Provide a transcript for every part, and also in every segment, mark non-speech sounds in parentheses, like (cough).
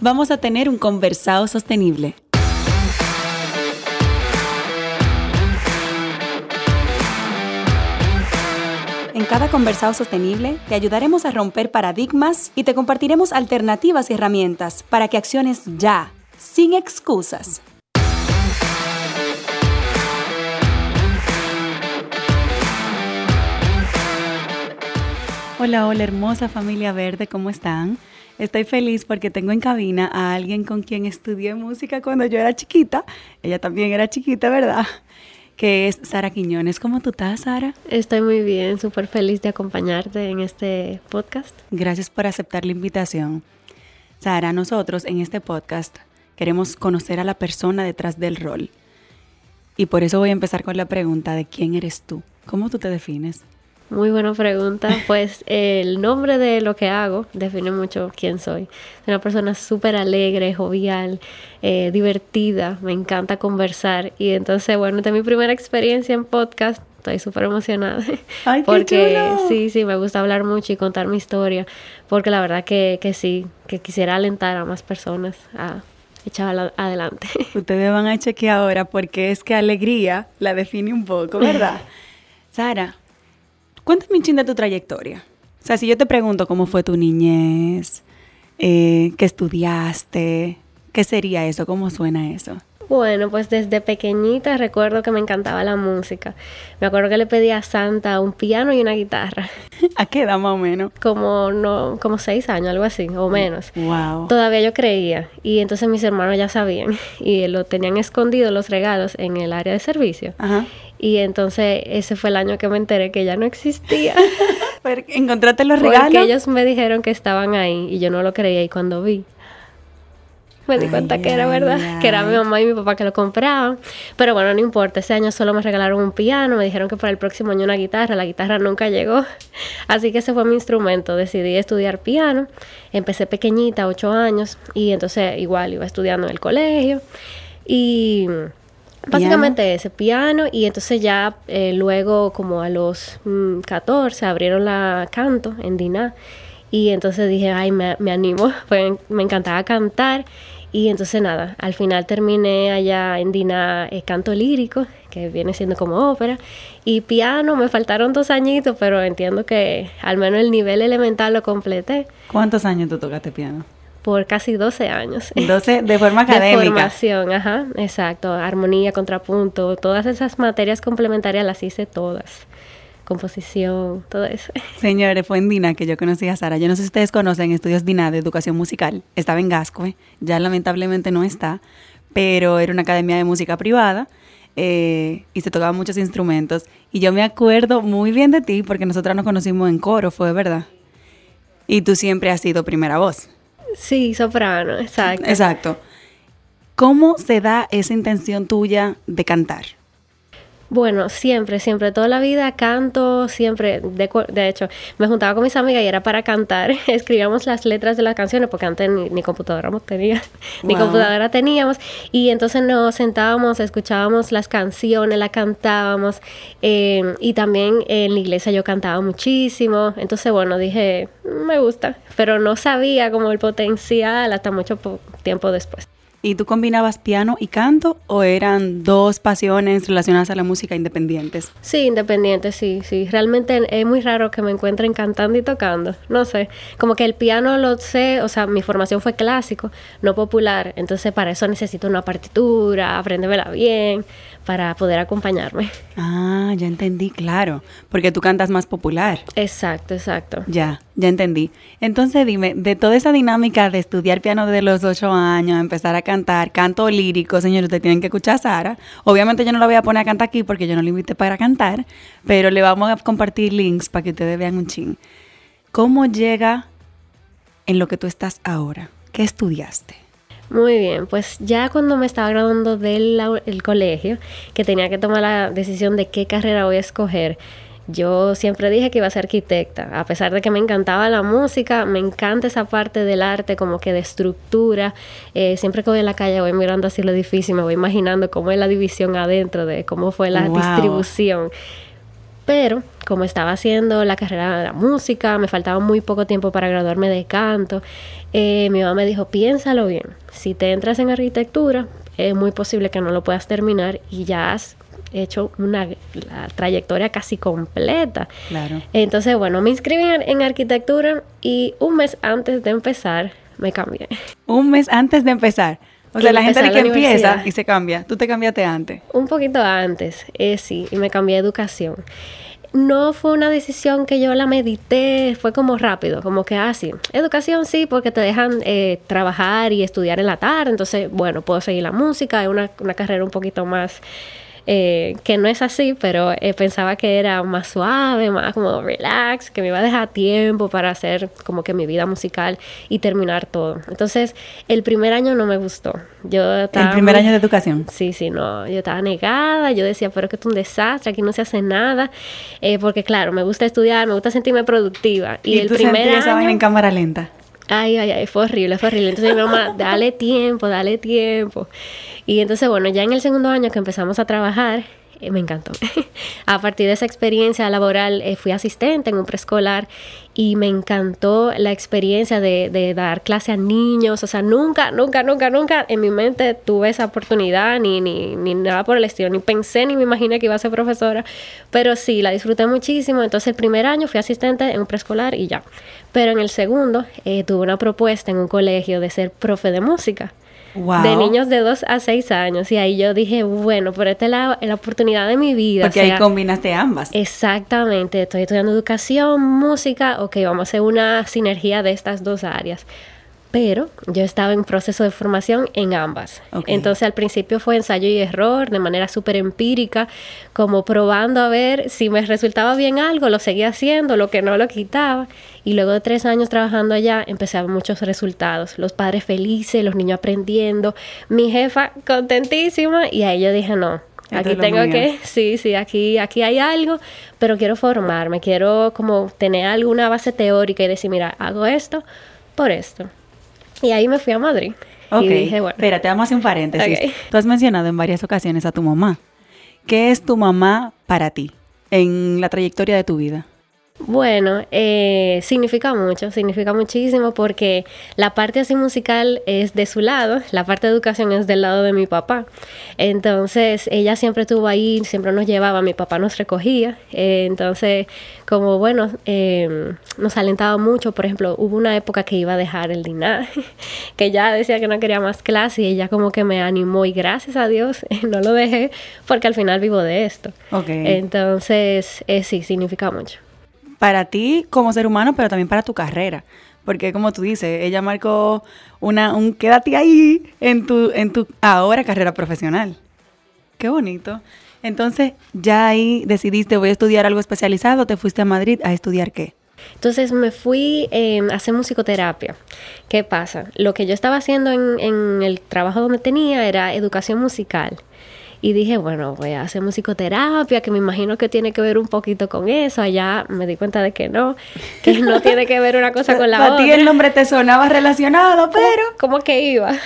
vamos a tener un conversado sostenible. En cada conversado sostenible te ayudaremos a romper paradigmas y te compartiremos alternativas y herramientas para que acciones ya, sin excusas. Hola, hola hermosa familia verde, ¿cómo están? Estoy feliz porque tengo en cabina a alguien con quien estudié música cuando yo era chiquita. Ella también era chiquita, ¿verdad? Que es Sara Quiñones. ¿Cómo tú estás, Sara? Estoy muy bien, súper feliz de acompañarte en este podcast. Gracias por aceptar la invitación. Sara, nosotros en este podcast queremos conocer a la persona detrás del rol. Y por eso voy a empezar con la pregunta de quién eres tú. ¿Cómo tú te defines? Muy buena pregunta. (laughs) Pues el nombre de lo que hago define mucho quién soy. Soy una persona súper alegre, jovial, eh, divertida, me encanta conversar. Y entonces, bueno, esta es mi primera experiencia en podcast. Estoy súper emocionada. (laughs) Ay, qué porque chulo. sí, sí, me gusta hablar mucho y contar mi historia. Porque la verdad que, que sí, que quisiera alentar a más personas a echar adelante. (laughs) Ustedes van a chequear ahora porque es que alegría la define un poco, ¿verdad? Sara, Cuéntame un chin de tu trayectoria. O sea, si yo te pregunto cómo fue tu niñez, eh, qué estudiaste, ¿qué sería eso? ¿Cómo suena eso? Bueno, pues desde pequeñita recuerdo que me encantaba la música. Me acuerdo que le pedí a Santa un piano y una guitarra. (laughs) ¿A qué edad más o menos? Como no, como seis años, algo así, o menos. Wow. Todavía yo creía. Y entonces mis hermanos ya sabían. Y lo tenían escondido los regalos en el área de servicio. Ajá. Y entonces ese fue el año que me enteré que ya no existía. (laughs) ¿Encontraste los regalos? Porque ellos me dijeron que estaban ahí y yo no lo creía. Y cuando vi, me di Ay, cuenta que era verdad, ay. que era mi mamá y mi papá que lo compraban. Pero bueno, no importa, ese año solo me regalaron un piano, me dijeron que para el próximo año una guitarra, la guitarra nunca llegó. (laughs) Así que ese fue mi instrumento, decidí estudiar piano, empecé pequeñita, ocho años, y entonces igual iba estudiando en el colegio. Y básicamente ese piano, y entonces ya eh, luego como a los mm, 14 abrieron la canto en Diná. Y entonces dije, ay, me, me animo, (laughs) pues me encantaba cantar. Y entonces nada, al final terminé allá en Dina eh, canto lírico, que viene siendo como ópera, y piano, me faltaron dos añitos, pero entiendo que al menos el nivel elemental lo completé ¿Cuántos años tú tocaste piano? Por casi 12 años. (laughs) Entonces, de forma De académica. formación, ajá, exacto, armonía, contrapunto, todas esas materias complementarias las hice todas. Composición, todo eso. (laughs) Señores, fue en DINA que yo conocí a Sara. Yo no sé si ustedes conocen Estudios DINA de Educación Musical. Estaba en Gascue, ya lamentablemente no está, pero era una academia de música privada eh, y se tocaban muchos instrumentos. Y yo me acuerdo muy bien de ti porque nosotras nos conocimos en coro, fue verdad. Y tú siempre has sido primera voz. Sí, soprano, exacto. Exacto. ¿Cómo se da esa intención tuya de cantar? Bueno, siempre, siempre, toda la vida canto, siempre, de, de hecho, me juntaba con mis amigas y era para cantar, (laughs) escribíamos las letras de las canciones porque antes ni, ni computadora tenía, (laughs) ni computadora teníamos y entonces nos sentábamos, escuchábamos las canciones, las cantábamos eh, y también en la iglesia yo cantaba muchísimo, entonces bueno, dije, "Mm, me gusta, pero no sabía como el potencial hasta mucho po- tiempo después. ¿Y tú combinabas piano y canto o eran dos pasiones relacionadas a la música independientes? Sí, independiente, sí, sí. Realmente es muy raro que me encuentren cantando y tocando. No sé. Como que el piano lo sé, o sea, mi formación fue clásico, no popular. Entonces, para eso necesito una partitura, aprendérmela bien, para poder acompañarme. Ah, ya entendí, claro, porque tú cantas más popular. Exacto, exacto. Ya, ya entendí. Entonces dime, de toda esa dinámica de estudiar piano desde los ocho años, empezar a cantar, canto lírico, señores, ustedes tienen que escuchar a Sara. Obviamente yo no la voy a poner a cantar aquí porque yo no la invité para cantar, pero le vamos a compartir links para que ustedes vean un chin. ¿Cómo llega en lo que tú estás ahora? ¿Qué estudiaste? Muy bien, pues ya cuando me estaba graduando del el colegio, que tenía que tomar la decisión de qué carrera voy a escoger, yo siempre dije que iba a ser arquitecta, a pesar de que me encantaba la música, me encanta esa parte del arte, como que de estructura. Eh, siempre que voy en la calle voy mirando así el edificio y me voy imaginando cómo es la división adentro, de cómo fue la distribución. Pero como estaba haciendo la carrera de la música, me faltaba muy poco tiempo para graduarme de canto, eh, mi mamá me dijo, piénsalo bien, si te entras en arquitectura, es muy posible que no lo puedas terminar y ya has hecho una trayectoria casi completa. Claro. Entonces, bueno, me inscribí en, arquitectura y un mes antes de empezar me cambié. Un mes antes de empezar. O sea, la gente que empieza y se cambia. ¿Tú te cambiaste antes? Un poquito antes, eh, sí, y me cambié educación. No fue una decisión que yo la medité, fue como rápido, como que así. Ah, educación sí, porque te dejan eh, trabajar y estudiar en la tarde, entonces, bueno, puedo seguir la música, es una, una carrera un poquito más eh, que no es así, pero eh, pensaba que era más suave, más como relax, que me iba a dejar tiempo para hacer como que mi vida musical y terminar todo. Entonces, el primer año no me gustó. Yo estaba ¿El primer año de educación? Sí, sí, no. Yo estaba negada, yo decía, pero que es un desastre, aquí no se hace nada, eh, porque claro, me gusta estudiar, me gusta sentirme productiva. Y, el primer año... en cámara lenta? Ay, ay, ay, fue horrible, fue horrible. Entonces mi mamá, dale tiempo, dale tiempo. Y entonces, bueno, ya en el segundo año que empezamos a trabajar, eh, me encantó. (laughs) a partir de esa experiencia laboral eh, fui asistente en un preescolar y me encantó la experiencia de, dar clase a niños. O sea, nunca, nunca, nunca, nunca en mi mente tuve esa oportunidad ni, ni, ni nada por el estilo. Ni pensé ni me imaginé que iba a ser profesora. Pero sí, la disfruté muchísimo. Entonces el primer año fui asistente en un preescolar y ya. Pero en el segundo eh, tuve una propuesta en un colegio de ser profe de música de niños de 2 a 6 años. Y ahí yo dije, bueno, por esta es la, la oportunidad de mi vida. Porque ahí combinaste ambas. Exactamente. Estoy estudiando educación, música. Ok, vamos a hacer una sinergia de estas dos áreas pero yo estaba en proceso de formación en ambas. Entonces al principio fue ensayo y error, de manera súper empírica, como probando a ver si me resultaba bien algo, lo seguía haciendo, lo que no lo quitaba. Y luego de tres años trabajando allá, empecé a ver muchos resultados. Los padres felices, los niños aprendiendo, mi jefa contentísima y ahí yo dije, no, Aquí tengo que, (laughs) sí, sí, aquí, aquí hay algo, pero quiero formarme, quiero como tener alguna base teórica y decir, mira, hago esto por esto. Y ahí me fui a Madrid. Ok, y dije, bueno. Espérate, vamos a hacer un paréntesis. Tú has mencionado en varias ocasiones a tu mamá. ¿Qué es tu mamá para ti en la trayectoria de tu vida? Bueno, eh, significa mucho, significa muchísimo porque la parte así musical es de su lado, la parte de educación es del lado de mi papá. Entonces, ella siempre estuvo ahí, siempre nos llevaba, mi papá nos recogía. Eh, entonces, como bueno, em, nos alentaba mucho. Por ejemplo, hubo una época que iba a dejar el dinar, (laughs) que ya decía que no quería más clase y ella como que me animó y gracias a Dios (laughs) no lo dejé porque al final vivo de esto. Entonces, eh, sí, significa mucho para ti como ser humano, pero también para tu carrera. Porque como tú dices, ella marcó un quédate ahí en tu, en tu ahora carrera profesional. Qué bonito. Entonces, ya ahí decidiste, voy a estudiar algo especializado, te fuiste a Madrid a estudiar qué. Entonces me fui em, a hacer musicoterapia. ¿Qué pasa? Lo que yo estaba haciendo en, en el trabajo donde tenía era educación musical. Y dije, bueno, voy a hacer musicoterapia, que me imagino que tiene que ver un poquito con eso. Allá me di cuenta de que no, que no (laughs) tiene que ver una cosa con la otra. A ti el nombre te sonaba relacionado, pero... ¿Cómo que iba? (laughs)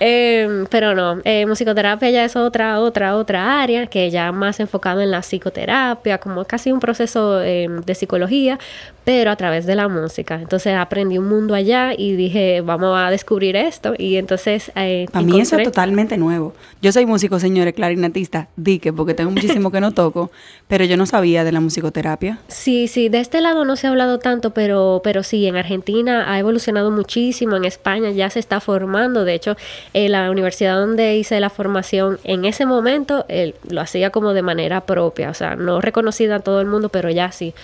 Em, pero no, eh, musicoterapia ya es otra, otra, otra área, que ya más enfocado en la psicoterapia, como casi un proceso em, de psicología, pero a través de la música. Entonces aprendí un mundo allá y dije, vamos a descubrir esto. Y entonces... Eh, Para mí eso es totalmente nuevo. Yo soy músico señores, clarinetista, dique, porque tengo muchísimo que no toco, pero yo no sabía de la musicoterapia. Sí, sí, de este lado no se ha hablado tanto, pero, pero sí, en Argentina ha evolucionado muchísimo, en España ya se está formando, de hecho, en la universidad donde hice la formación, en ese momento lo hacía como de manera propia, o sea, no reconocida a todo el mundo, pero ya sí,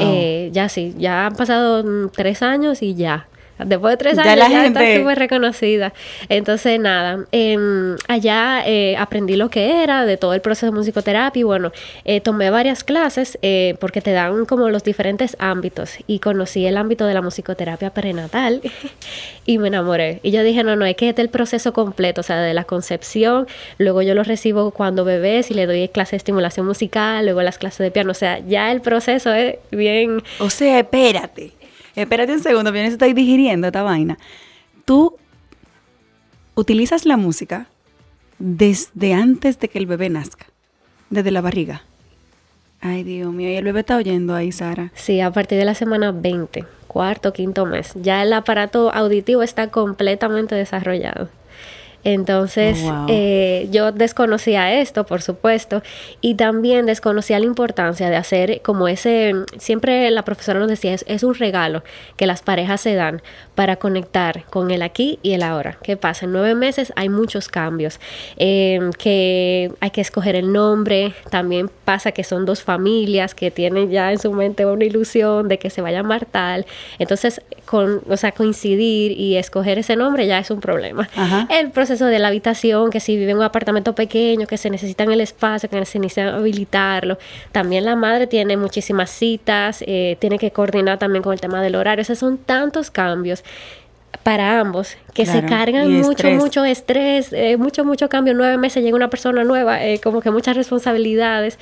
eh, ya sí, ya han pasado tres años y ya Después de tres años ya, está súper reconocida. Entonces, nada, em, allá eh, aprendí lo que era de todo el proceso de musicoterapia y bueno, eh, tomé varias clases eh, porque te dan como los diferentes ámbitos y conocí el ámbito de la musicoterapia prenatal (laughs) y me enamoré. Y yo dije, no, no, es que este es el proceso completo, o sea, de la concepción, luego yo lo recibo cuando bebés y le doy clases de estimulación musical, luego las clases de piano, o sea, ya el proceso es bien... O sea, espérate espérate un segundo, bien, estoy digiriendo esta vaina. Tú utilizas la música desde antes de que el bebé nazca, desde la barriga. Ay, Dios mío, y el bebé está oyendo ahí, Sara. Sí, a partir de la semana 20, cuarto, quinto mes. Ya el aparato auditivo está completamente desarrollado. Entonces, oh, eh, yo desconocía esto, por supuesto, y también desconocía la importancia de hacer como ese, siempre la profesora nos decía, es, un regalo que las parejas se dan para conectar con el aquí y el ahora. ¿Qué pasa? En nueve meses hay muchos cambios, em, que hay que escoger el nombre, también pasa que son dos familias que tienen ya en su mente una ilusión de que se va a llamar tal, entonces, con, o sea, coincidir y escoger ese nombre ya es un problema. El proceso de la habitación, que si vive en un apartamento pequeño, que se necesitan el espacio, que se necesita habilitarlo. También la madre tiene muchísimas citas, eh, tiene que coordinar también con el tema del horario. Esos son tantos cambios para ambos que se cargan mucho, mucho estrés, eh, mucho, mucho cambio. Nueve meses llega una persona nueva, eh, como que muchas responsabilidades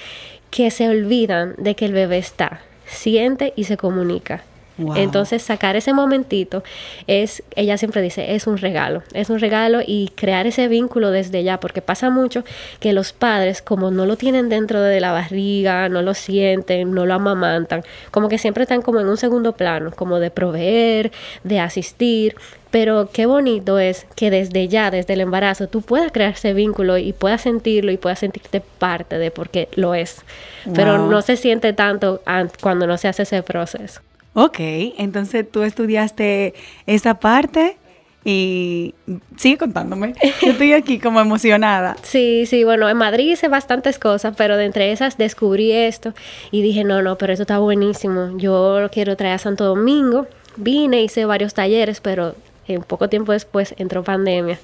que se olvidan de que el bebé está, siente y se comunica. Entonces sacar ese momentito es, ella siempre dice, es un regalo, es un regalo y crear ese vínculo desde ya, porque pasa mucho que los padres como no lo tienen dentro de la barriga, no lo sienten, no lo amamantan, como que siempre están como en un segundo plano, como de proveer, de asistir, pero qué bonito es que desde ya, desde el embarazo, tú puedas crear ese vínculo y puedas sentirlo y puedas sentirte parte de porque lo es. Pero no se siente tanto cuando no se hace ese proceso. Ok, entonces tú estudiaste esa parte y sigue contándome. Yo estoy aquí como emocionada. (laughs) Sí, sí, bueno, en Madrid hice bastantes cosas, pero de entre esas descubrí esto y dije, no, no, pero esto está buenísimo. Yo lo quiero traer a Santo Domingo. Vine, hice varios talleres, pero un poco tiempo después entró pandemia.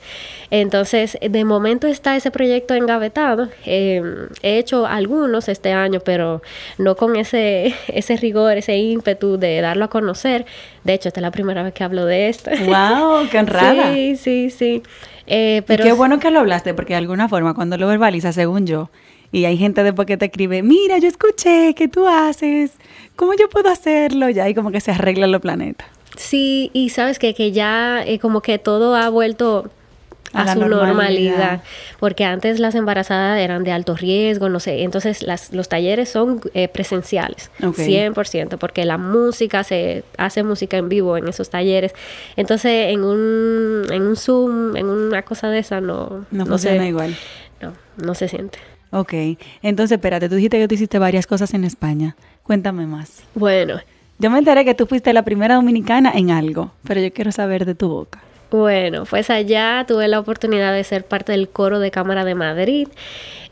Entonces, de momento está ese proyecto engavetado. Em, he hecho algunos este año, pero no con ese, (laughs) ese rigor, ese ímpetu de darlo a conocer. De hecho, esta es la primera vez que hablo de esto. ¡Wow! ¡Qué (laughs) honrada! Sí, sí, sí. Eh, pero... qué bueno que lo hablaste, porque de alguna forma, cuando lo verbalizas, según yo, y hay gente después que te escribe, mira, yo escuché que tú haces, ¿cómo yo puedo hacerlo? Ya ahí como que se arreglan los planetas. Sí, y sabes que, que ya eh, como que todo ha vuelto a, su normalidad. porque antes las embarazadas eran de alto riesgo, no sé, entonces las, los talleres son eh, presenciales, 100%, porque la música, se hace música en vivo en esos talleres, entonces en un, en un Zoom, en una cosa de esa no, no, funciona igual. No, no se siente. Ok, entonces espérate, tú dijiste que tú hiciste varias cosas en España, cuéntame más. Bueno, yo me enteré que tú fuiste la primera dominicana en algo, pero yo quiero saber de tu boca. Bueno, pues allá tuve la oportunidad de ser parte del coro de Cámara de Madrid.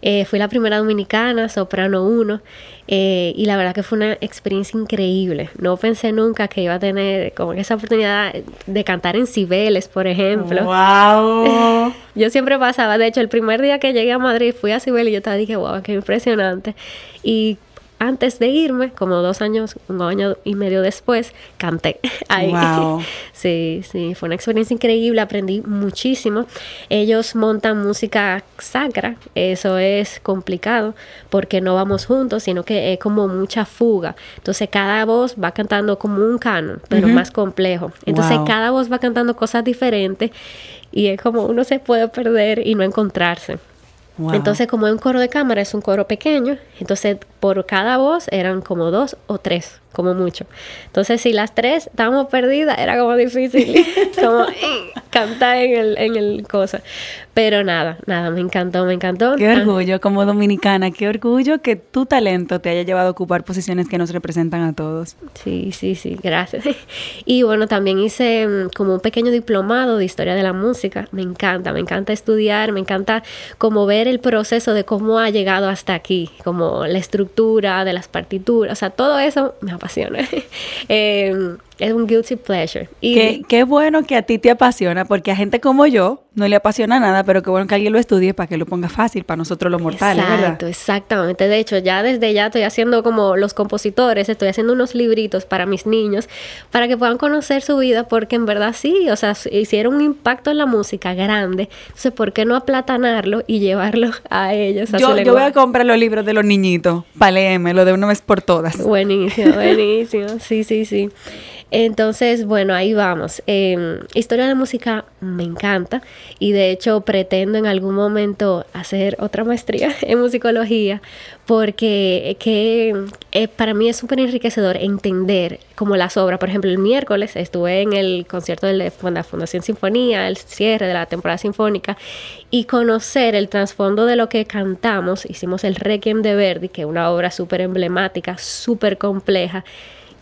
Eh, fui la primera dominicana, soprano 1, eh, y la verdad que fue una experiencia increíble. No pensé nunca que iba a tener como esa oportunidad de cantar en Cibeles, por ejemplo. ¡Wow! (laughs) yo siempre pasaba, de hecho, el primer día que llegué a Madrid fui a Cibeles y yo estaba dije, wow, qué impresionante. Y antes de irme, como dos años, un año y medio después, canté (laughs) ahí. Wow. (laughs) Sí, sí, fue una experiencia increíble, aprendí muchísimo. Ellos montan música sacra, eso es complicado porque no vamos juntos, sino que es como mucha fuga. Entonces cada voz va cantando como un canon, pero más complejo. Entonces cada voz va cantando cosas diferentes y es como uno se puede perder y no encontrarse. Entonces, como es un coro de cámara, es un coro pequeño, entonces por cada voz eran como dos o tres como mucho. Entonces, si las tres estábamos perdidas, era como difícil (laughs) como eh, cantar en el, en el cosa. Pero nada, nada, me encantó, me encantó. Qué orgullo como dominicana, qué orgullo que tu talento te haya llevado a ocupar posiciones que nos representan a todos. Sí, sí, sí, gracias. (laughs) Y bueno, también hice mm, como un pequeño diplomado de historia de la música. Me encanta, me encanta estudiar, me encanta como ver el proceso de cómo ha llegado hasta aquí, como la estructura de las partituras, o sea, todo eso me apasiona. (laughs) Em, es un guilty pleasure. Y Qué, qué bueno que a ti te apasiona, porque a gente como yo no le apasiona nada, pero qué bueno que alguien lo estudie para que lo ponga fácil para nosotros los mortales, Exacto, ¿verdad? exactamente. De hecho, ya desde ya estoy haciendo como los compositores, estoy haciendo unos libritos para mis niños, para que puedan conocer su vida, porque en verdad sí, o sea, hicieron un impacto en la música grande. Entonces, ¿por qué no aplatanarlo y llevarlo (laughs) a ellos? A su Yo, yo voy a comprar los libros de los niñitos para leérmelo de una vez por todas. Buenísimo, (laughs) buenísimo. Sí, sí, sí. Entonces, bueno, ahí vamos. Eh, historia de la música me encanta y de hecho pretendo en algún momento hacer otra maestría (laughs) en musicología porque que, eh, para mí es súper enriquecedor entender como las obras. Por ejemplo, el miércoles estuve en el concierto de la Funda- Fundación Sinfonía, el cierre de la temporada sinfónica y conocer el trasfondo de lo que cantamos. Hicimos el Requiem de Verdi, que es una obra súper emblemática, súper compleja.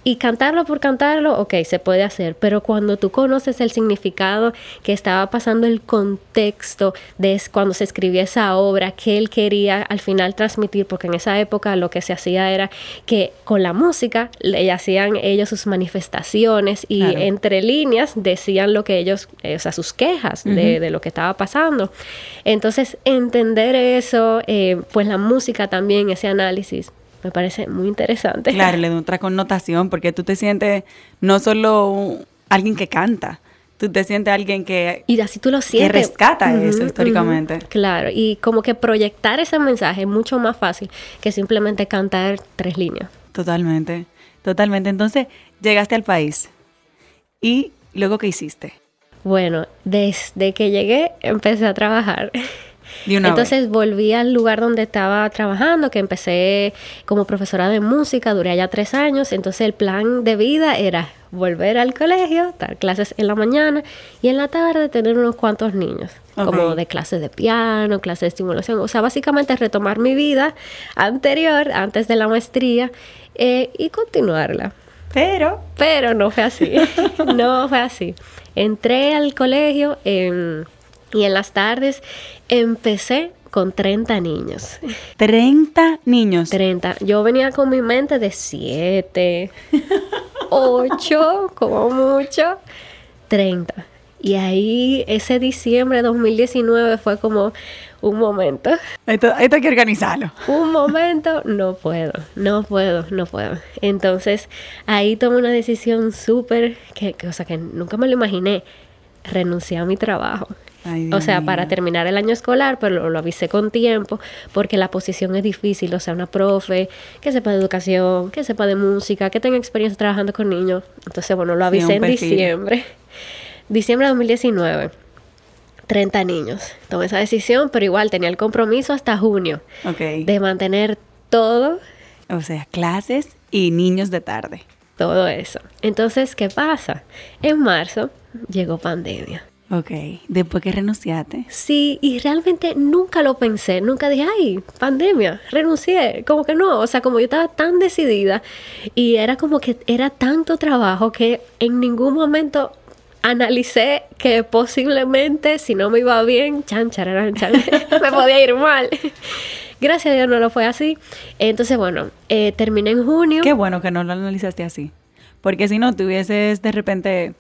Y cantarlo por cantarlo, ok, se puede hacer, pero cuando tú conoces el significado que estaba pasando, el contexto de cuando se escribía esa obra, que él quería al final transmitir, porque en esa época lo que se hacía era que con la música le hacían ellos sus manifestaciones y Claro. entre líneas decían lo que ellos, eh, o sea, sus quejas de, de lo que estaba pasando. Entonces, entender eso, eh, pues la música también, ese análisis, me parece muy interesante. Claro, le da otra connotación porque tú te sientes no solo un- alguien que canta, tú te sientes alguien que... Y así tú lo sientes. rescata eso históricamente. Claro, y como que proyectar ese mensaje es mucho más fácil que simplemente cantar tres líneas. Totalmente, totalmente. Entonces, llegaste al país. ¿Y luego qué hiciste? Bueno, desde que llegué empecé a trabajar. (laughs) Entonces volví al lugar donde estaba trabajando, que empecé como profesora de música, duré allá tres años. Entonces el plan de vida era volver al colegio, dar clases en la mañana y en la tarde tener unos cuantos niños, como de clases de piano, clases de estimulación. O sea, básicamente retomar mi vida anterior, antes de la maestría, eh, y continuarla. Pero, Pero no fue así. (laughs) no fue así. Entré al colegio em, y en las tardes empecé con 30 niños. 30 niños. 30. Yo venía con mi mente de 7, 8, (laughs) como mucho, 30. Y ahí ese diciembre de 2019 fue como un momento. Esto, esto hay que organizarlo. un momento, no puedo, no puedo, no puedo. Entonces ahí tomé una decisión súper, que, que, o sea, que nunca me lo imaginé, renuncié a mi trabajo. Ay, o sea, para terminar el año escolar, pero lo, lo avisé con tiempo, porque la posición es difícil, o sea, una profe que sepa de educación, que sepa de música, que tenga experiencia trabajando con niños. Entonces, bueno, lo avisé en perfil. diciembre. Diciembre de 2019. 30 niños. Tomé esa decisión, pero igual tenía el compromiso hasta junio de mantener todo, O sea, clases y niños de tarde. todo eso. Entonces, ¿qué pasa? En marzo llegó pandemia. Ok. Después que renunciaste. Sí, y realmente nunca lo pensé, nunca dije, ay, pandemia, renuncié, como que no, o sea, como yo estaba tan decidida y era como que era tanto trabajo que en ningún momento analicé que posiblemente si no me iba bien, chan, (laughs) me podía ir mal. Gracias a Dios no lo fue así. Entonces, bueno, eh, terminé en junio. Qué bueno que no lo analizaste así. Porque si no, tú hubieses de repente,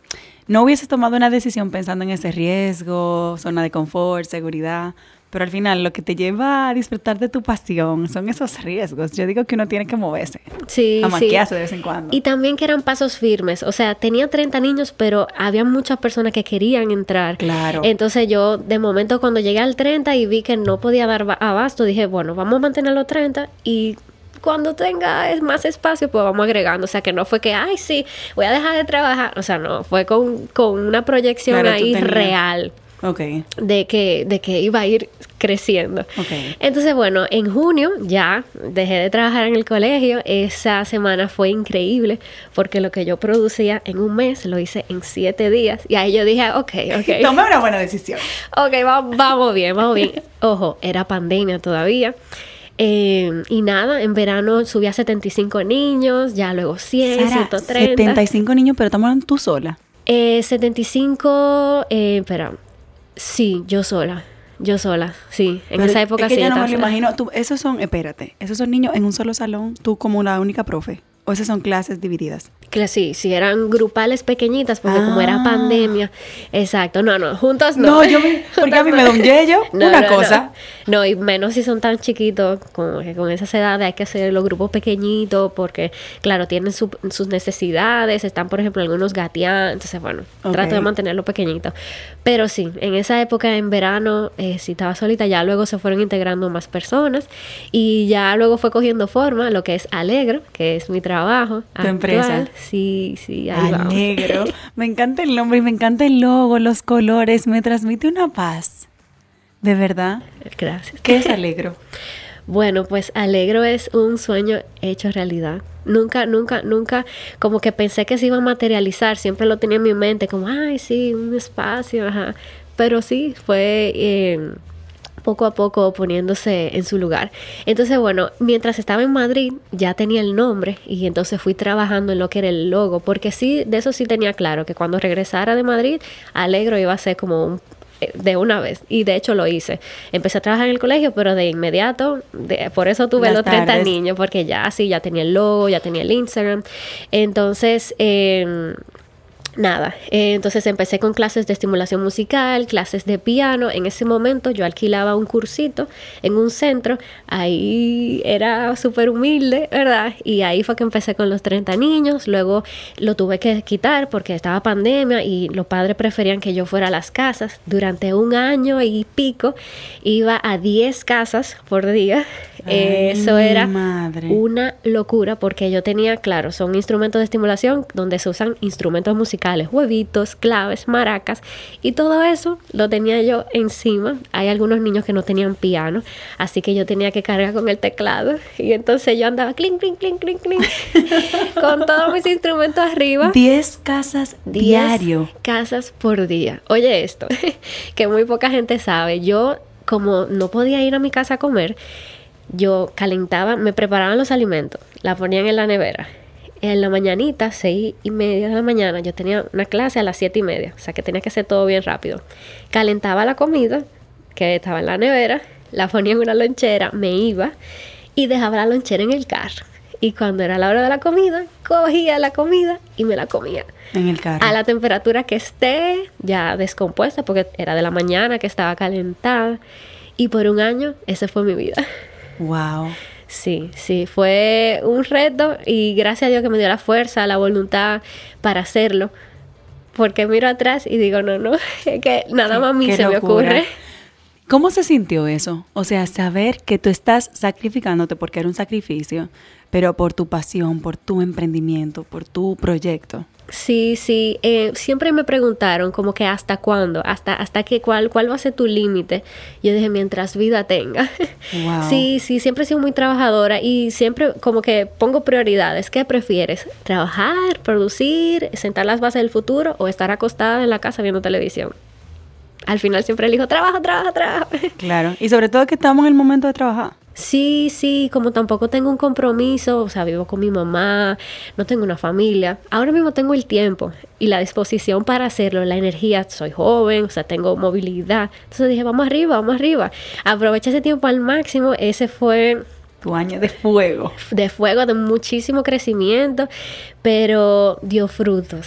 no hubieses tomado una decisión pensando en ese riesgo, zona de confort, seguridad. Pero al final lo que te lleva a disfrutar de tu pasión son esos riesgos. Yo digo que uno tiene que moverse. Sí, a sí. maquiarse de vez en cuando. Y también que eran pasos firmes. O sea, tenía 30 niños, pero había muchas personas que querían entrar. Claro. Entonces yo, de momento, cuando llegué al 30 y vi que no podía dar ba- abasto, dije, bueno, vamos a mantener los 30 y cuando tenga más espacio, pues vamos agregando. O sea, que no fue que, ay, sí, voy a dejar de trabajar. O sea, no, fue con, con una proyección Claro, ahí real de que, de que iba a ir creciendo. Entonces, bueno, en junio ya dejé de trabajar en el colegio. Esa semana fue increíble porque lo que yo producía en un mes lo hice en siete días. Y ahí yo dije, ok, ok. (laughs) Tomé una buena decisión. Ok, va- vamos bien, vamos bien. Ojo, era pandemia todavía. Eh, y nada, en verano subí a 75 niños, ya luego 100, Sara, 130. 75 niños, pero estamos tú sola. Eh, 75, eh, espera, sí, yo sola, yo sola, sí, en Pero esa época es que sí. yo no me lo imagino. Tú, esos son, espérate, esos son niños en un solo salón, tú como la única profe. O esas son clases divididas. Que sí, sí, eran grupales pequeñitas, porque como era Ah. pandemia. Exacto, no, no, juntos no. No, yo me- (laughs) porque a mí me da un yello, (laughs) No, una no, cosa. No. No, y menos si son tan chiquitos, como que con esas edades hay que hacer los grupos pequeñitos, porque, claro, tienen su- sus necesidades, están, por ejemplo, algunos gateando, entonces, bueno, trato de mantenerlo pequeñito. Pero sí, en esa época, en verano, eh, si estaba solita, ya luego se fueron integrando más personas, y ya luego fue cogiendo forma lo que es Alegro, que es mi trabajo. ¿Tu empresa? Sí, sí, ahí vamos. Alegro. (laughs) Me encanta el nombre y me encanta el logo, los colores, me transmite una paz. ¿De verdad? Gracias. ¿Qué es (laughs) alegro? Bueno, pues Alegro es un sueño hecho realidad. Nunca, nunca, nunca, como que pensé que se iba a materializar. Siempre lo tenía en mi mente, como, ay, sí, un espacio, ajá. Pero sí, fue eh, poco a poco poniéndose en su lugar. Entonces, bueno, mientras estaba en Madrid ya tenía el nombre y entonces fui trabajando en lo que era el logo, porque sí, de eso sí tenía claro, que cuando regresara de Madrid, Alegro iba a ser como un eh, de una vez y de hecho lo hice empecé a trabajar en el colegio pero de inmediato de- por eso tuve Las los 30 tardes. niños porque ya sí ya tenía el logo ya tenía el Instagram entonces em, Nada, eh, entonces empecé con clases de estimulación musical, clases de piano. En ese momento yo alquilaba un cursito en un centro, ahí era súper humilde, ¿verdad? Y ahí fue que empecé con los 30 niños, luego lo tuve que quitar porque estaba pandemia y los padres preferían que yo fuera a las casas. Durante un año y pico iba a 10 casas por día. Ay, Eso era madre. una locura porque yo tenía, claro, son instrumentos de estimulación donde se usan instrumentos musicales, huevitos, claves, maracas y todo eso lo tenía yo encima. Hay algunos niños que no tenían piano, así que yo tenía que cargar con el teclado y entonces yo andaba clink, clink, clink, clink, clink (laughs) con todos mis instrumentos arriba. 10 casas 10 diario. casas por día. Oye esto, (laughs) que muy poca gente sabe. Yo, como no podía ir a mi casa a comer, yo calentaba, me preparaban los alimentos, la ponían en la nevera. En la mañanita, seis y media de la mañana, yo tenía una clase a las siete y media, o sea que tenía que hacer todo bien rápido. Calentaba la comida, que estaba en la nevera, la ponía en una lonchera, me iba y dejaba la lonchera en el carro. Y cuando era la hora de la comida, cogía la comida y me la comía En el carro. a la temperatura que esté, ya descompuesta, porque era de la mañana que estaba calentada. Y por un año, esa fue mi vida. Wow. Sí, sí, fue un reto y gracias a Dios que me dio la fuerza, la voluntad para hacerlo. Porque miro atrás y digo, no, no, (laughs) es que nada más a mí Qué se me ocurre. ¿Cómo se sintió eso? O sea, saber que tú estás sacrificándote porque era un sacrificio, pero por tu pasión, por tu emprendimiento, por tu proyecto. Sí, sí. eh, siempre me preguntaron como que hasta cuándo, hasta, hasta que cuál, cuál va a ser tu límite. Yo dije, mientras vida tenga. Wow. Sí, sí, siempre he sido muy trabajadora y siempre como que pongo prioridades. ¿Qué prefieres? ¿Trabajar, producir, sentar las bases del futuro o estar acostada en la casa viendo televisión? Al final siempre elijo trabajo, trabajo, trabajo. (laughs) Claro. Y sobre todo que estamos en el momento de trabajar. Sí, sí, como tampoco tengo un compromiso, o sea, vivo con mi mamá, no tengo una familia. Ahora mismo tengo el tiempo y la disposición para hacerlo, la energía, soy joven, o sea, tengo movilidad. Entonces dije, vamos arriba, vamos arriba. Aprovecha ese tiempo al máximo. Ese fue Tu año de fuego. de fuego, de muchísimo crecimiento, pero dio frutos.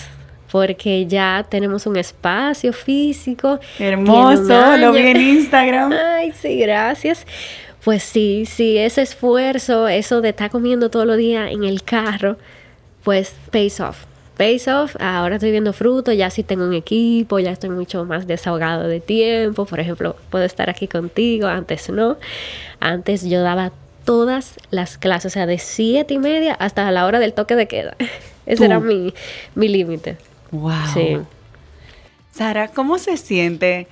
Porque ya tenemos un espacio físico. Hermoso, lo vi en Instagram. (laughs) Ay, sí, gracias. Pues sí, sí, ese esfuerzo, eso de estar comiendo todos los días en el carro, pues pays off. Pays off, ahora estoy viendo fruto, ya sí tengo un equipo, ya estoy mucho más desahogado de tiempo. Por ejemplo, puedo estar aquí contigo, antes no. Antes yo daba todas las clases, o sea, de siete y media hasta la hora del toque de queda. (laughs) Ese Tú. era mi, mi límite. Wow. Sí. Sara, ¿cómo se siente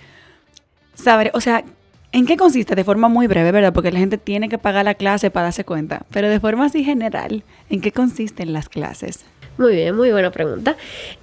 saber, o sea, en qué consiste de forma muy breve, ¿verdad? Porque la gente tiene que pagar la clase para darse cuenta, pero de forma así general, ¿en qué consisten las clases? Muy bien, muy buena pregunta.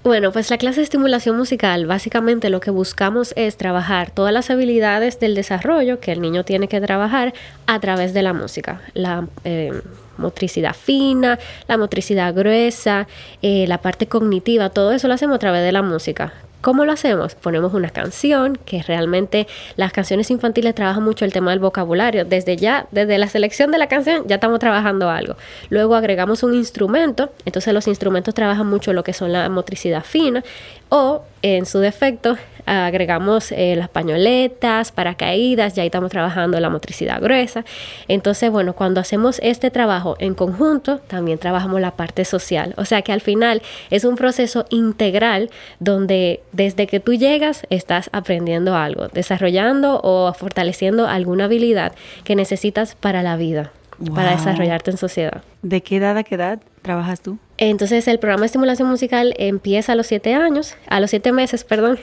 Bueno, pues la clase de estimulación musical, básicamente lo que buscamos es trabajar todas las habilidades del desarrollo que el niño tiene que trabajar a través de la música. La eh, motricidad fina, la motricidad gruesa, eh, la parte cognitiva, todo eso lo hacemos a través de la música. ¿Cómo lo hacemos? Ponemos una canción, que realmente las canciones infantiles trabajan mucho el tema del vocabulario. Desde ya, desde la selección de la canción, ya estamos trabajando algo. Luego agregamos un instrumento, entonces los instrumentos trabajan mucho lo que son la motricidad fina o en su defecto agregamos eh, las pañoletas, paracaídas, ya ahí estamos trabajando la motricidad gruesa. Entonces, bueno, cuando hacemos este trabajo en conjunto, también trabajamos la parte social. O sea que al final es un proceso integral donde desde que tú llegas estás aprendiendo algo, desarrollando o fortaleciendo alguna habilidad que necesitas para la vida, para desarrollarte en sociedad. ¿De qué edad a qué edad trabajas tú? Entonces el programa de estimulación musical empieza a los siete años, a los siete meses, (laughs) perdón,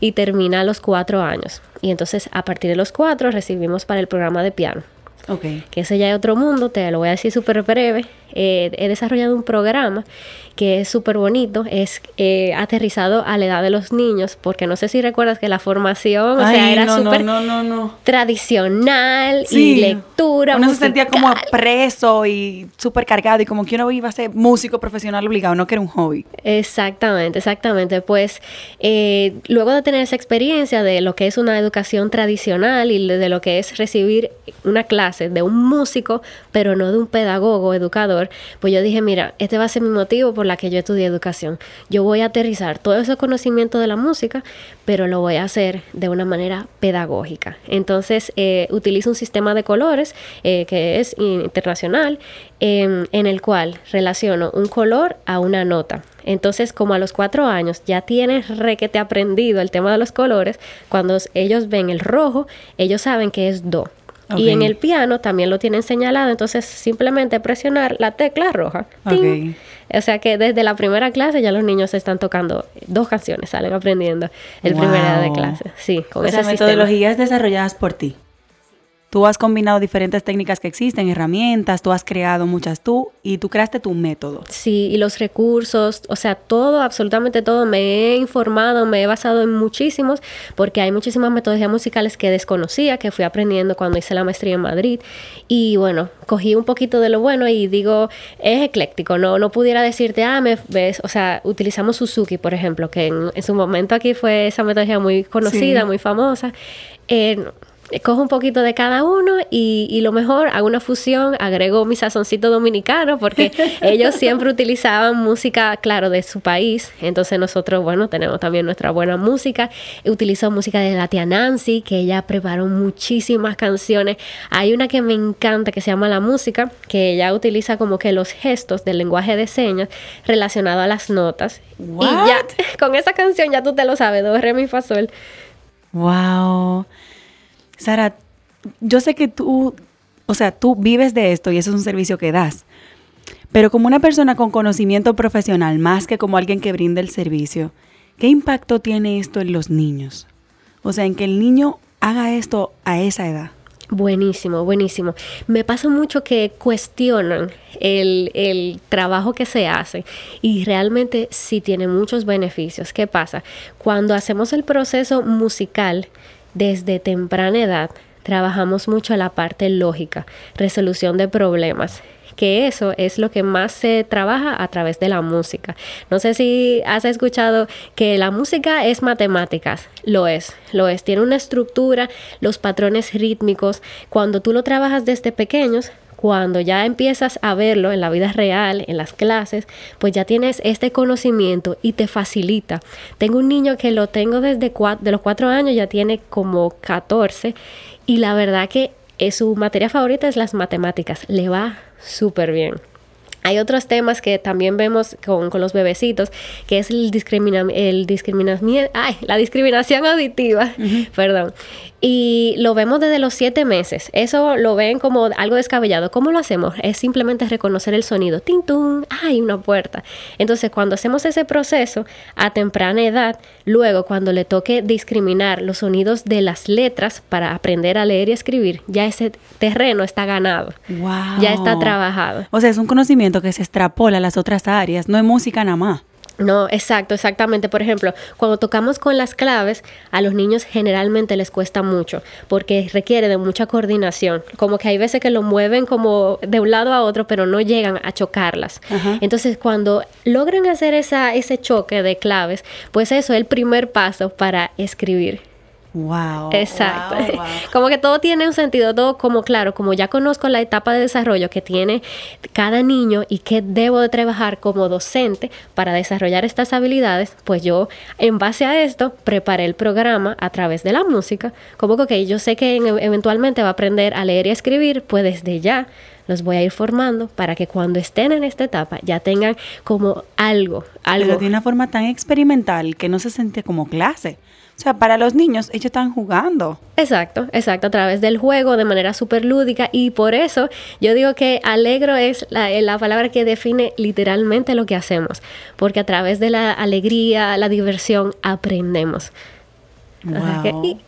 y termina a los cuatro años. Y entonces a partir de los cuatro recibimos para el programa de piano. Okay. Que ese ya es otro mundo, te lo voy a decir súper breve. Eh, he desarrollado un programa que es súper bonito, es eh, aterrizado a la edad de los niños, porque no sé si recuerdas que la formación, o sea, era súper tradicional y lectura. Uno se sentía como preso y súper cargado y como que uno iba a ser músico profesional obligado, no que era un hobby. Exactamente, exactamente. Pues eh, luego de tener esa experiencia de lo que es una educación tradicional y de lo que es recibir una clase de un músico, pero no de un pedagogo, educador, pues yo dije, mira, este va a ser mi motivo por la que yo estudié educación. Yo voy a aterrizar todo ese conocimiento de la música, pero lo voy a hacer de una manera pedagógica. Entonces, eh, utilizo un sistema de colores eh, que es internacional, em, en el cual relaciono un color a una nota. Entonces, como a los cuatro años ya tienes requete aprendido el tema de los colores, cuando ellos ven el rojo, ellos saben que es do. Y en el piano también lo tienen señalado, entonces simplemente presionar la tecla roja. O sea que desde la primera clase ya los niños están tocando dos canciones, salen aprendiendo el primer día de clase. Sí, con o metodologías desarrolladas por ti. Tú has combinado diferentes técnicas que existen, herramientas, tú has creado muchas tú y tú creaste tu método. Sí, y los recursos, o sea, todo, absolutamente todo, me he informado, me he basado en muchísimos, porque hay muchísimas metodologías musicales que desconocía, que fui aprendiendo cuando hice la maestría en Madrid. Y bueno, cogí un poquito de lo bueno y digo, es ecléctico, no, no pudiera decirte, ah, me ves, o sea, utilizamos Suzuki, por ejemplo, que en, su momento aquí fue esa metodología muy conocida, muy famosa. Eh, cojo un poquito de cada uno y, lo mejor hago una fusión, agrego mi sazoncito dominicano porque (laughs) ellos siempre utilizaban música, claro, de su país. Entonces nosotros, bueno, tenemos también nuestra buena música. Utilizo música de la tía Nancy, que ella preparó muchísimas canciones. Hay una que me encanta que se llama La Música, que ella utiliza como que los gestos del lenguaje de señas relacionado a las notas. Y ya, (laughs) con esa canción ya tú te lo sabes, do, re, mi, fa, sol. Wow. Sara, yo sé que tú, o sea, tú vives de esto y eso es un servicio que das. Pero como una persona con conocimiento profesional, más que como alguien que brinda el servicio, ¿qué impacto tiene esto en los niños? O sea, en que el niño haga esto a esa edad. Buenísimo, buenísimo. Me pasa mucho que cuestionan el, el, trabajo que se hace y realmente sí tiene muchos beneficios. ¿Qué pasa? Cuando hacemos el proceso musical, desde temprana edad trabajamos mucho la parte lógica, resolución de problemas que eso es lo que más se trabaja a través de la música. No sé si has escuchado que la música es matemáticas, lo es, lo es, tiene una estructura, los patrones rítmicos, cuando tú lo trabajas desde pequeños, cuando ya empiezas a verlo en la vida real, en las clases, pues ya tienes este conocimiento y te facilita. Tengo un niño que lo tengo desde de los cuatro años, ya tiene como 14 y la verdad que es su materia favorita es las matemáticas, le va súper bien. Hay otros temas que también vemos con, los bebecitos, que es el, discrimina, el discriminación, ay, la discriminación auditiva, perdón. Y lo vemos desde los siete meses. Eso lo ven como algo descabellado. ¿Cómo lo hacemos? Es simplemente reconocer el sonido. ¡Tin, ¡Ay, una puerta! Entonces, cuando hacemos ese proceso a temprana edad, luego cuando le toque discriminar los sonidos de las letras para aprender a leer y escribir, ya ese terreno está ganado. Ya está trabajado. O sea, es un conocimiento que se extrapola a las otras áreas. No es música nada más. No, exacto, exactamente. Por ejemplo, cuando tocamos con las claves, a los niños generalmente les cuesta mucho porque requiere de mucha coordinación. Como que hay veces que lo mueven como de un lado a otro, pero no llegan a chocarlas. Entonces, cuando logran hacer esa, ese choque de claves, pues eso es el primer paso para escribir. Wow. Exacto. (laughs) Como que todo tiene un sentido, todo como claro, como ya conozco la etapa de desarrollo que tiene cada niño y que debo de trabajar como docente para desarrollar estas habilidades, pues yo en base a esto preparé el programa a través de la música, como que okay, yo sé que eventualmente va a aprender a leer y a escribir, pues desde ya los voy a ir formando para que cuando estén en esta etapa ya tengan como algo, algo. Pero de una forma tan experimental que no se siente como clase. O sea, para los niños, ellos están jugando. Exacto, exacto, a través del juego, de manera súper lúdica. Y por eso yo digo que alegro es la, la, palabra que define literalmente lo que hacemos. Porque a través de la alegría, la diversión, aprendemos. Wow.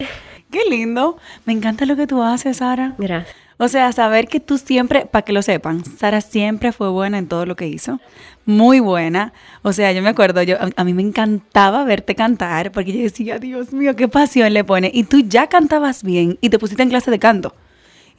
Qué lindo. Me encanta lo que tú haces, Sara. Gracias. O sea, saber que tú siempre, para que lo sepan, Sara siempre fue buena en todo lo que hizo. Muy buena. O sea, yo me acuerdo, yo, a, mí me encantaba verte cantar, porque yo decía, Dios mío, qué pasión le pone. Y tú ya cantabas bien y te pusiste en clase de canto.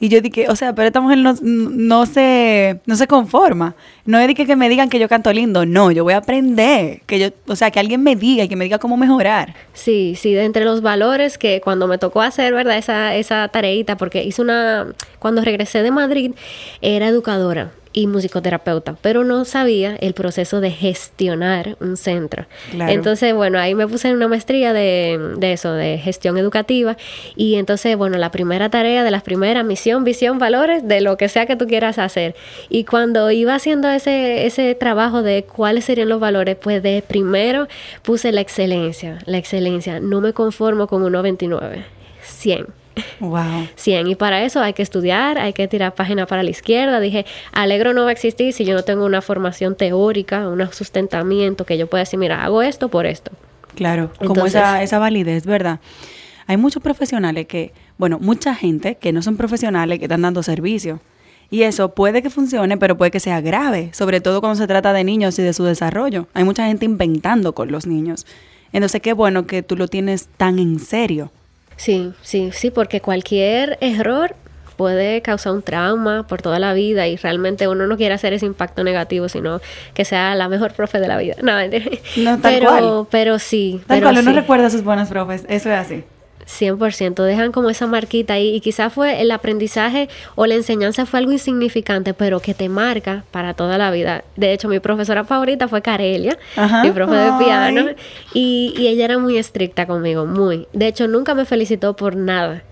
Y yo dije, o sea, pero esta mujer no, no, se, no se conforma. No es de que, me digan que yo canto lindo, no, yo voy a aprender. Que yo, o sea, que alguien me diga y que me diga cómo mejorar. Sí, sí, de entre los valores que cuando me tocó hacer, ¿verdad? Esa, esa tareita, porque hice una, cuando regresé de Madrid, era educadora y musicoterapeuta, pero no sabía el proceso de gestionar un centro. Entonces, bueno, ahí me puse en una maestría de, de, eso, de gestión educativa. Y entonces, bueno, la primera tarea de las primeras, misión, visión, valores, de lo que sea que tú quieras hacer. Y cuando iba haciendo ese, ese trabajo de cuáles serían los valores, pues de primero puse la excelencia, la excelencia. No me conformo con un 99, 100 Wow. 100. Y para eso hay que estudiar, hay que tirar página para la izquierda. Dije, alegro no va a existir si yo no tengo una formación teórica, un sustentamiento que yo pueda decir, mira, hago esto por esto. Claro, como esa, esa validez, ¿verdad? Hay muchos profesionales que, bueno, mucha gente que no son profesionales que están dando servicio. Y eso puede que funcione, pero puede que sea grave, sobre todo cuando se trata de niños y de su desarrollo. Hay mucha gente inventando con los niños. Entonces, qué bueno que tú lo tienes tan en serio. Sí, sí, sí, porque cualquier error puede causar un trauma por toda la vida y realmente uno no quiere hacer ese impacto negativo, sino que sea la mejor profe de la vida. (laughs) No, no tal pero, cual. pero sí. Tal pero cual, sí. uno recuerda a sus buenos profes, eso es así. 100%, dejan como esa marquita ahí y quizás fue el aprendizaje o la enseñanza fue algo insignificante, pero que te marca para toda la vida. De hecho, mi profesora favorita fue Carelia, mi profe de piano, y, y ella era muy estricta conmigo, muy. De hecho, nunca me felicitó por nada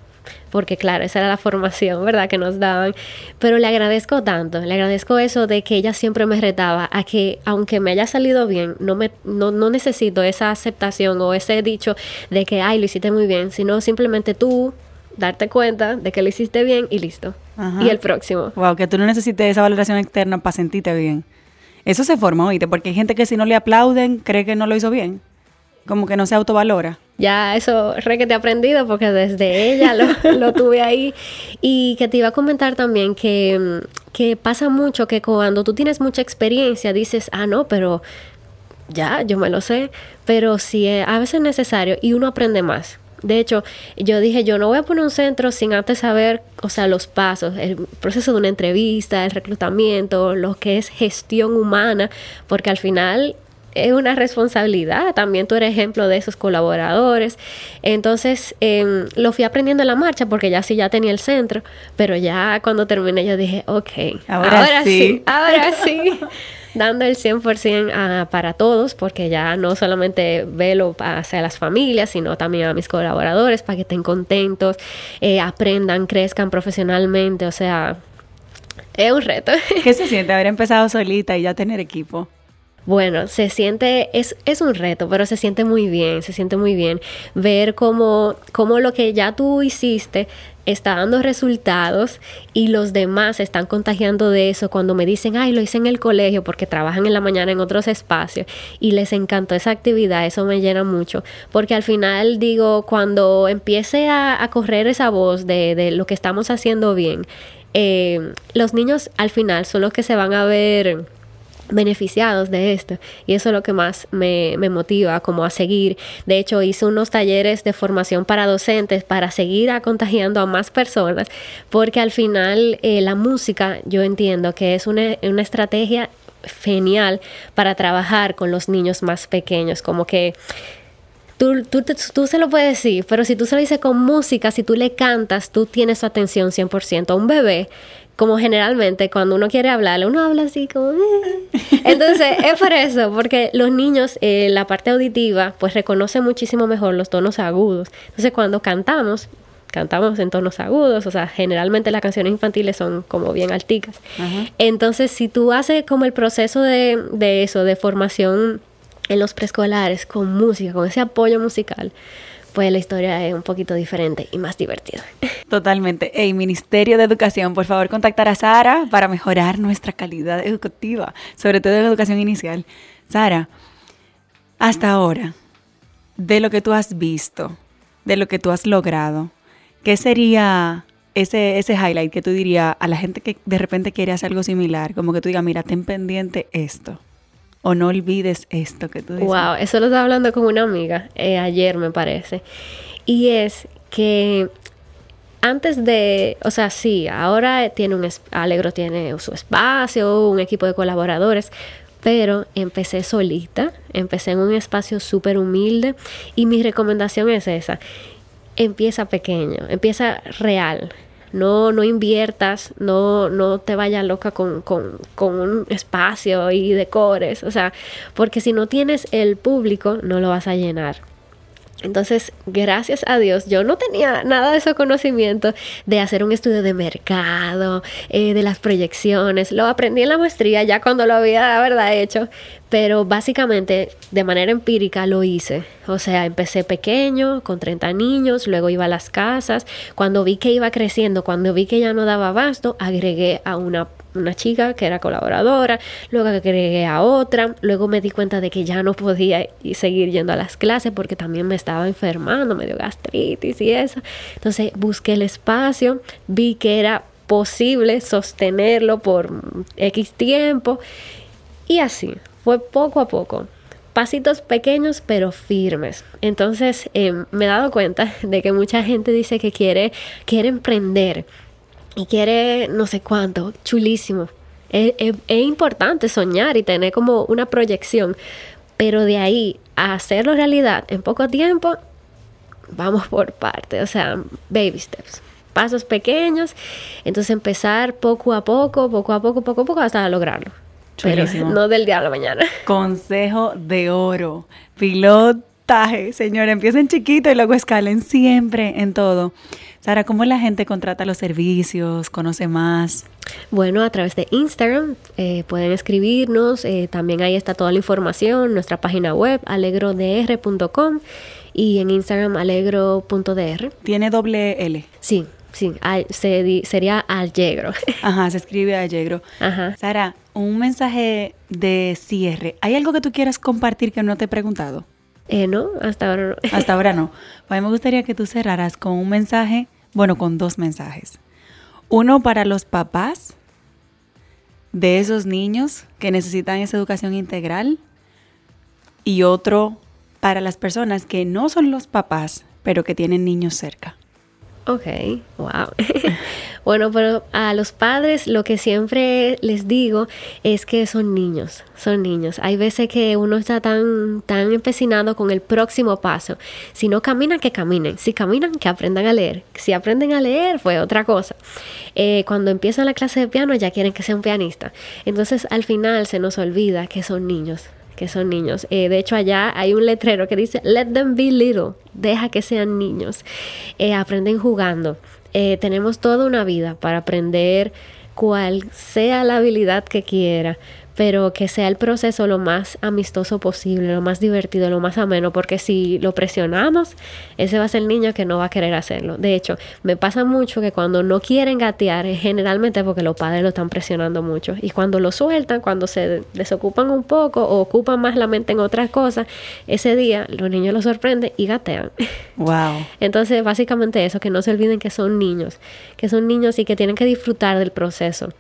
porque claro, esa era la formación, ¿verdad? Que nos daban. Pero le agradezco tanto, le agradezco eso de que ella siempre me retaba a que aunque me haya salido bien, no, me, no, no necesito esa aceptación o ese dicho de que, ay, lo hiciste muy bien, sino simplemente tú darte cuenta de que lo hiciste bien y listo. Y el próximo. Wow, que tú no necesites esa valoración externa para sentirte bien. Eso se forma, oíste, porque hay gente que si no le aplauden cree que no lo hizo bien. Como que no se autovalora. Ya eso re que te he aprendido porque desde ella lo, (laughs) tuve ahí. Y que te iba a comentar también que, que pasa mucho que cuando tú tienes mucha experiencia dices, ah, no, pero ya, yo me lo sé. Pero sí, a veces es necesario y uno aprende más. De hecho, yo dije, yo no voy a poner un centro sin antes saber, o sea, los pasos, el proceso de una entrevista, el reclutamiento, lo que es gestión humana, porque al final es una responsabilidad. También tú eres ejemplo de esos colaboradores. Entonces, eh, lo fui aprendiendo en la marcha porque ya sí ya tenía el centro, pero ya cuando terminé yo dije, ok, ahora, ahora sí. sí, ahora sí. (laughs) dando el 100% a, para todos, porque ya no solamente velo hacia las familias, sino también a mis colaboradores para que estén contentos, eh, aprendan, crezcan profesionalmente, o sea, es un reto. ¿Qué se siente haber empezado solita y ya tener equipo? Bueno, se siente, es, es un reto, pero se siente muy bien, se siente muy bien ver cómo, cómo lo que ya tú hiciste está dando resultados y los demás se están contagiando de eso cuando me dicen, ay, lo hice en el colegio porque trabajan en la mañana en otros espacios y les encantó esa actividad, eso me llena mucho, porque al final digo, cuando empiece a, a correr esa voz de, de, lo que estamos haciendo bien, eh, los niños al final son los que se van a ver beneficiados de esto y eso es lo que más me, motiva como a seguir de hecho hice unos talleres de formación para docentes para seguir a contagiando a más personas porque al final eh, la música yo entiendo que es una, una estrategia genial para trabajar con los niños más pequeños como que Tú, tú, tú, se lo puedes decir, pero si tú se lo dices con música, si tú le cantas, tú tienes su atención 100%. A un bebé como generalmente cuando uno quiere hablarle, uno habla así como... Eh". Entonces, es por eso, porque los niños, eh, la parte auditiva, pues reconoce muchísimo mejor los tonos agudos. Entonces, cuando cantamos, cantamos en tonos agudos, o sea, generalmente las canciones infantiles son como bien alticas. Entonces, si tú haces como el proceso de, de eso, de formación en los preescolares con música, con ese apoyo musical, pues la historia es un poquito diferente y más divertida. Totalmente. Hey, Ministerio de Educación, por favor, contactar a Sara para mejorar nuestra calidad educativa, sobre todo en educación inicial. Sara, hasta ahora, de lo que tú has visto, de lo que tú has logrado, ¿qué sería ese, ese highlight que tú dirías a la gente que de repente quiere hacer algo similar? Como que tú digas, mira, ten pendiente esto o no olvides esto que tú dices. Wow, eso lo estaba hablando con una amiga eh, ayer, me parece. Y es que antes de, o sea, sí, ahora tiene un, Alegro tiene su espacio, un equipo de colaboradores, pero empecé solita, empecé en un espacio súper humilde y mi recomendación es esa, empieza pequeño, empieza real, no, no inviertas, no, no te vayas loca con, con, con un espacio y decores, o sea, porque si no tienes el público, no lo vas a llenar. Entonces, gracias a Dios, yo no tenía nada de ese conocimiento de hacer un estudio de mercado, eh, de las proyecciones. Lo aprendí en la maestría ya cuando lo había, verdad, hecho. Pero básicamente, de manera empírica, lo hice. O sea, empecé pequeño, con 30 niños, luego iba a las casas. Cuando vi que iba creciendo, cuando vi que ya no daba abasto, agregué a una una chica que era colaboradora, luego agregué a otra, luego me di cuenta de que ya no podía seguir yendo a las clases porque también me estaba enfermando, me dio gastritis y eso. Entonces busqué el espacio, vi que era posible sostenerlo por X tiempo y así, fue poco a poco. Pasitos pequeños pero firmes. Entonces em, me he dado cuenta de que mucha gente dice que quiere, quiere emprender y quiere no sé cuánto, chulísimo. Es, importante soñar y tener como una proyección, pero de ahí a hacerlo realidad en poco tiempo, vamos por parte, o sea, baby steps, pasos pequeños, entonces empezar poco a poco, poco a poco, poco a poco hasta lograrlo. Pero no del día a la mañana. Consejo de oro. Pilotaje, señor. Empiecen chiquito y luego escalen siempre en todo. Sara, ¿cómo la gente contrata los servicios, conoce más? Bueno, a través de Instagram eh, pueden escribirnos, eh, también ahí está toda la información, nuestra página web alegrodr.com y en Instagram alegro.dr. ¿Tiene doble L? Sí, sí, sería Allegro. (laughs) Ajá, se escribe Allegro. Ajá. Sara, un mensaje de cierre. ¿Hay algo que tú quieras compartir que no te he preguntado? Eh, no, hasta ahora no. (laughs) hasta ahora no. A mí me gustaría que tú cerraras con un mensaje, bueno, con dos mensajes. Uno para los papás de esos niños que necesitan esa educación integral y otro para las personas que no son los papás, pero que tienen niños cerca. Ok, wow. (laughs) bueno, pero a los padres lo que siempre les digo es que son niños, son niños. Hay veces que uno está tan, tan empecinado con el próximo paso. Si no caminan, que caminen. Si caminan, que aprendan a leer. Si aprenden a leer, fue otra cosa. Eh, cuando empiezan la clase de piano ya quieren que sea un pianista. Entonces al final se nos olvida que son niños que son niños. Eh, de hecho, allá hay un letrero que dice, let them be little, deja que sean niños. Eh, aprenden jugando. Eh, tenemos toda una vida para aprender cual sea la habilidad que quiera pero que sea el proceso lo más amistoso posible, lo más divertido, lo más ameno, porque si lo presionamos, ese va a ser el niño que no va a querer hacerlo. De hecho, me pasa mucho que cuando no quieren gatear es generalmente porque los padres lo están presionando mucho y cuando lo sueltan, cuando se desocupan un poco o ocupan más la mente en otras cosas, ese día los niños lo sorprenden y gatean. (laughs) Wow. Entonces, básicamente eso, que no se olviden que son niños, que son niños y que tienen que disfrutar del proceso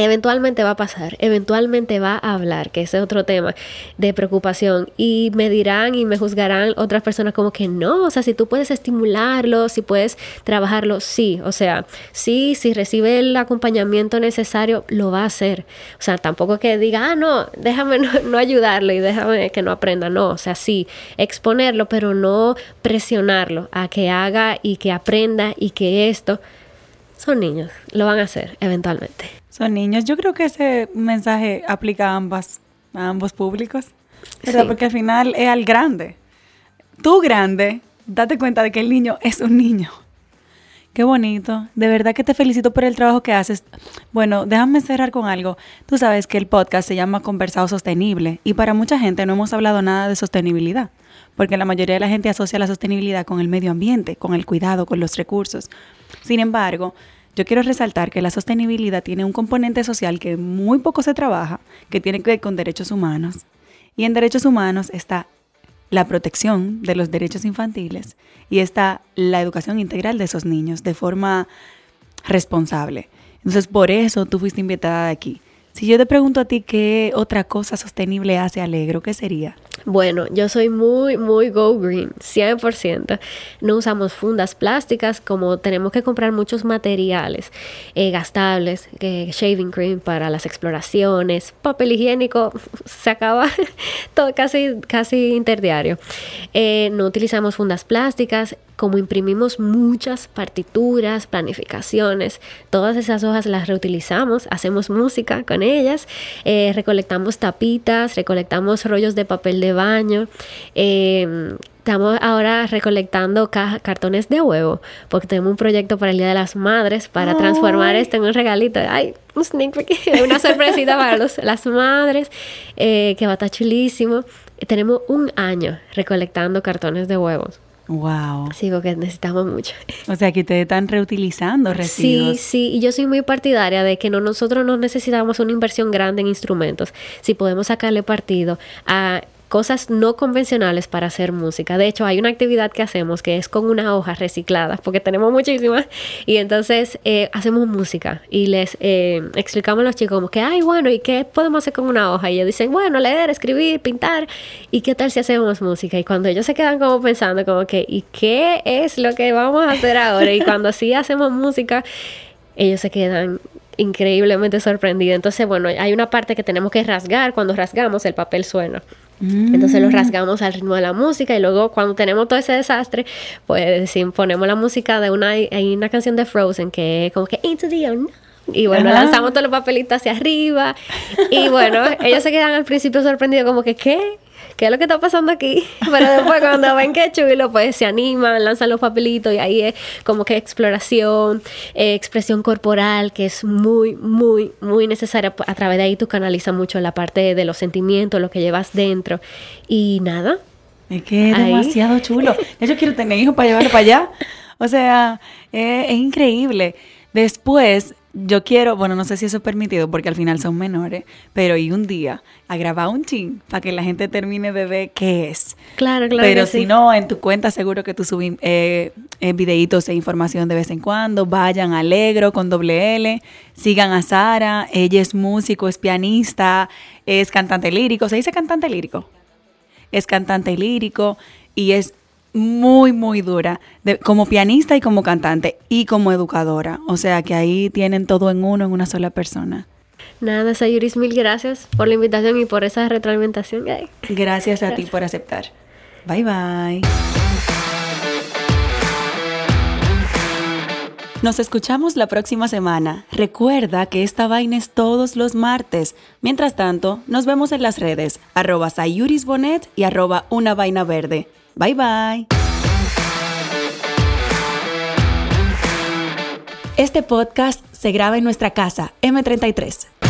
Eventualmente va a pasar, eventualmente va a hablar, que ese es otro tema de preocupación. Y me dirán y me juzgarán otras personas como que no, o sea, si tú puedes estimularlo, si puedes trabajarlo, sí, o sea, sí, si recibe el acompañamiento necesario, lo va a hacer. O sea, tampoco que diga, ah, no, déjame no, (laughs) no ayudarlo y déjame que no aprenda, no, o sea, sí, exponerlo, pero no presionarlo a que haga y que aprenda y que esto son niños, lo van a hacer eventualmente. Son niños. Yo creo que ese mensaje aplica a ambas, a ambos públicos. Porque al final es al grande. Tú grande, date cuenta de que el niño es un niño. Qué bonito. De verdad que te felicito por el trabajo que haces. Bueno, déjame cerrar con algo. Tú sabes que el podcast se llama Conversado Sostenible y para mucha gente no hemos hablado nada de sostenibilidad, porque la mayoría de la gente asocia la sostenibilidad con el medio ambiente, con el cuidado, con los recursos. Sin embargo, yo quiero resaltar que la sostenibilidad tiene un componente social que muy poco se trabaja, que tiene que ver con derechos humanos. Y en derechos humanos está la protección de los derechos infantiles y está la educación integral de esos niños de forma responsable. Entonces, por eso tú fuiste invitada aquí. Si yo te pregunto a ti qué otra cosa sostenible hace Alegro, ¿qué sería? Bueno, yo soy muy, muy go green, 100%. No usamos fundas plásticas como tenemos que comprar muchos materiales eh, gastables, eh, shaving cream para las exploraciones, papel higiénico, (laughs) se acaba (laughs) todo casi, casi interdiario. Eh, no utilizamos fundas plásticas, como imprimimos muchas partituras, planificaciones, todas esas hojas las reutilizamos, hacemos música con ellas, recolectamos tapitas, recolectamos rollos de papel de baño. Em, estamos ahora recolectando cartones de huevo porque tenemos un proyecto para el Día de las Madres para transformar esto en un regalito. Ay, un sneak peek, (laughs) una sorpresita para los, las madres eh, que va a estar chulísimo. Tenemos un año recolectando cartones de huevos. Wow. Sí, porque necesitamos mucho. O sea, que ustedes están reutilizando residuos. Sí, sí, y yo soy muy partidaria de que no, nosotros no necesitamos una inversión grande en instrumentos. Si podemos sacarle partido a cosas no convencionales para hacer música. De hecho, hay una actividad que hacemos que es con una hoja reciclada, porque tenemos muchísimas, y entonces eh, hacemos música y les eh, explicamos a los chicos como que, ay, bueno, ¿y qué podemos hacer con una hoja? Y ellos dicen, bueno, leer, escribir, pintar, ¿y qué tal si hacemos música? Y cuando ellos se quedan como pensando como que, ¿y qué es lo que vamos a hacer ahora? Y cuando sí hacemos música, ellos se quedan increíblemente sorprendidos. Entonces, bueno, hay una parte que tenemos que rasgar, cuando rasgamos el papel suena. Entonces lo mm. rasgamos al ritmo de la música y luego cuando tenemos todo ese desastre, pues ponemos la música de una, hay una canción de Frozen que es como que Into the Unknown. Y bueno, lanzamos todos los papelitos hacia arriba. Y bueno, ellos se quedan al principio sorprendidos como que, ¿qué? ¿Qué es lo que está pasando aquí? (laughs) Pero después cuando ven que chulo, pues se animan, lanzan los papelitos y ahí es como que exploración, eh, expresión corporal, que es muy, muy, muy necesaria. A través de ahí tú canalizas mucho la parte de los sentimientos, lo que llevas dentro. Y nada. Es que es demasiado chulo. (laughs) Yo quiero tener hijos para llevarlo para allá. O sea, es increíble. Después, yo quiero, bueno, no sé si eso es permitido porque al final son menores, pero y un día a grabar un chin para que la gente termine de ver qué es. Claro, claro. Pero si no, en tu cuenta seguro que tú subes eh, eh, videitos e información de vez en cuando. Vayan a Alegro con doble L, sigan a Sara, ella es músico, es pianista, es cantante lírico, ¿se dice cantante lírico? Es cantante lírico y es muy, muy dura, como pianista y como cantante y como educadora. O sea que ahí tienen todo en uno, en una sola persona. Nada, Sayuris, mil gracias por la invitación y por esa retroalimentación. Gracias a ti por aceptar. Bye bye. Nos escuchamos la próxima semana. Recuerda que esta vaina es todos los martes. Mientras tanto, nos vemos en las redes, arroba y arroba una vaina verde. Bye bye. Este podcast se graba en nuestra casa, M33.